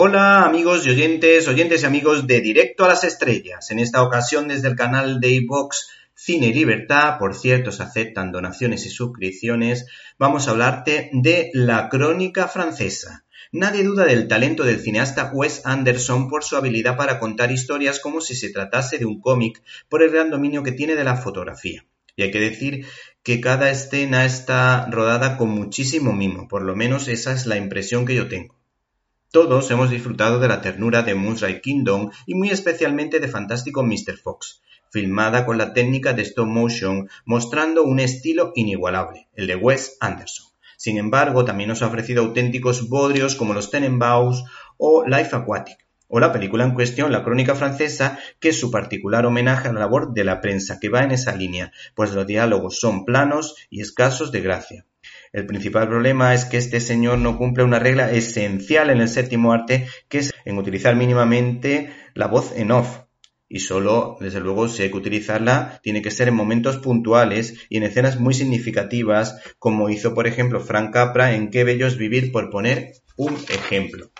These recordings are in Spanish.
Hola amigos y oyentes, oyentes y amigos de Directo a las Estrellas. En esta ocasión desde el canal de iVox Cine y Libertad, por cierto, se aceptan donaciones y suscripciones, vamos a hablarte de La Crónica Francesa. Nadie duda del talento del cineasta Wes Anderson por su habilidad para contar historias como si se tratase de un cómic, por el gran dominio que tiene de la fotografía. Y hay que decir que cada escena está rodada con muchísimo mimo, por lo menos esa es la impresión que yo tengo. Todos hemos disfrutado de la ternura de Moonrise Kingdom y muy especialmente de Fantástico Mr. Fox, filmada con la técnica de stop motion, mostrando un estilo inigualable, el de Wes Anderson. Sin embargo, también nos ha ofrecido auténticos bodrios como los Tenenbaums o Life Aquatic, o la película en cuestión, La Crónica Francesa, que es su particular homenaje a la labor de la prensa, que va en esa línea, pues los diálogos son planos y escasos de gracia. El principal problema es que este señor no cumple una regla esencial en el séptimo arte, que es en utilizar mínimamente la voz en off. Y solo, desde luego, si hay que utilizarla, tiene que ser en momentos puntuales y en escenas muy significativas, como hizo, por ejemplo, Frank Capra en Qué bello es vivir, por poner un ejemplo.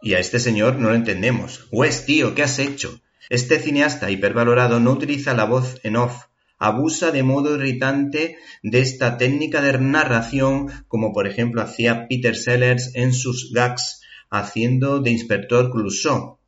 Y a este señor no lo entendemos. Wes, tío, ¿qué has hecho? Este cineasta hipervalorado no utiliza la voz en off, abusa de modo irritante de esta técnica de narración, como por ejemplo hacía Peter Sellers en sus gags haciendo de inspector Clouseau,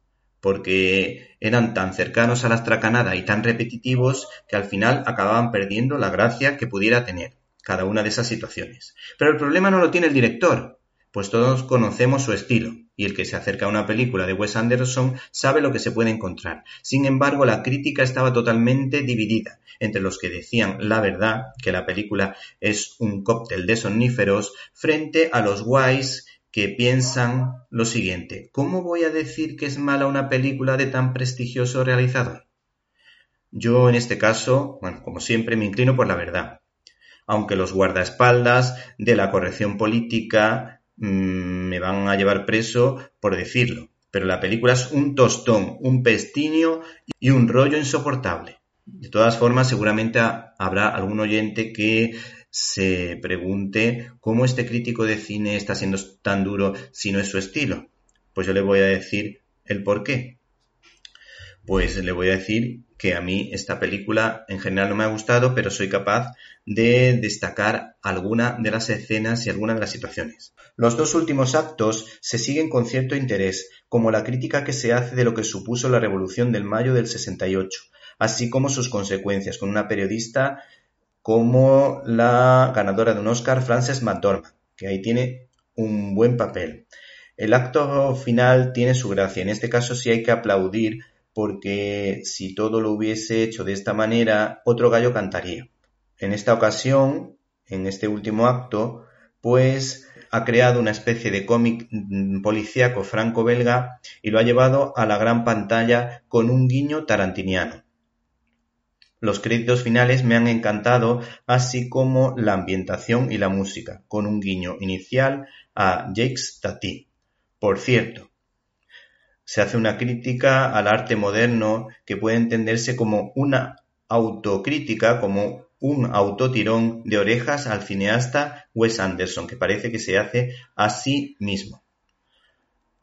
porque eran tan cercanos a la estracanada y tan repetitivos que al final acababan perdiendo la gracia que pudiera tener cada una de esas situaciones. Pero el problema no lo tiene el director, pues todos conocemos su estilo, y el que se acerca a una película de Wes Anderson sabe lo que se puede encontrar. Sin embargo, la crítica estaba totalmente dividida entre los que decían la verdad, que la película es un cóctel de somníferos, frente a los guays que piensan lo siguiente, ¿cómo voy a decir que es mala una película de tan prestigioso realizador? Yo en este caso, bueno, como siempre, me inclino por la verdad. Aunque los guardaespaldas de la corrección política me van a llevar preso por decirlo. Pero la película es un tostón, un pestiño y un rollo insoportable. De todas formas, seguramente habrá algún oyente que se pregunte cómo este crítico de cine está siendo tan duro si no es su estilo. Pues yo le voy a decir el por qué. Pues le voy a decir que a mí esta película en general no me ha gustado, pero soy capaz de destacar alguna de las escenas y alguna de las situaciones. Los dos últimos actos se siguen con cierto interés, como la crítica que se hace de lo que supuso la Revolución del Mayo del 68, así como sus consecuencias, con una periodista como la ganadora de un Oscar, Frances McDormand, que ahí tiene un buen papel. El acto final tiene su gracia, en este caso sí hay que aplaudir porque si todo lo hubiese hecho de esta manera, otro gallo cantaría. En esta ocasión, en este último acto, pues ha creado una especie de cómic mm, policíaco franco-belga y lo ha llevado a la gran pantalla con un guiño tarantiniano. Los créditos finales me han encantado, así como la ambientación y la música, con un guiño inicial a Jacques Tati. Por cierto, se hace una crítica al arte moderno que puede entenderse como una autocrítica, como un autotirón de orejas al cineasta Wes Anderson, que parece que se hace a sí mismo.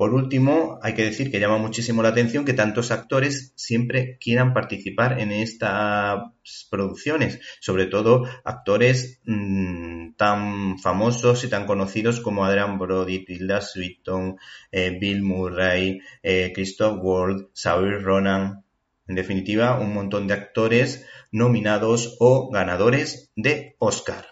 Por último, hay que decir que llama muchísimo la atención que tantos actores siempre quieran participar en estas producciones, sobre todo actores mm, tan famosos y tan conocidos como Adrian Brody, Tilda Swinton, eh, Bill Murray, eh, Christoph Waltz, Saoirse Ronan, en definitiva, un montón de actores nominados o ganadores de Oscar.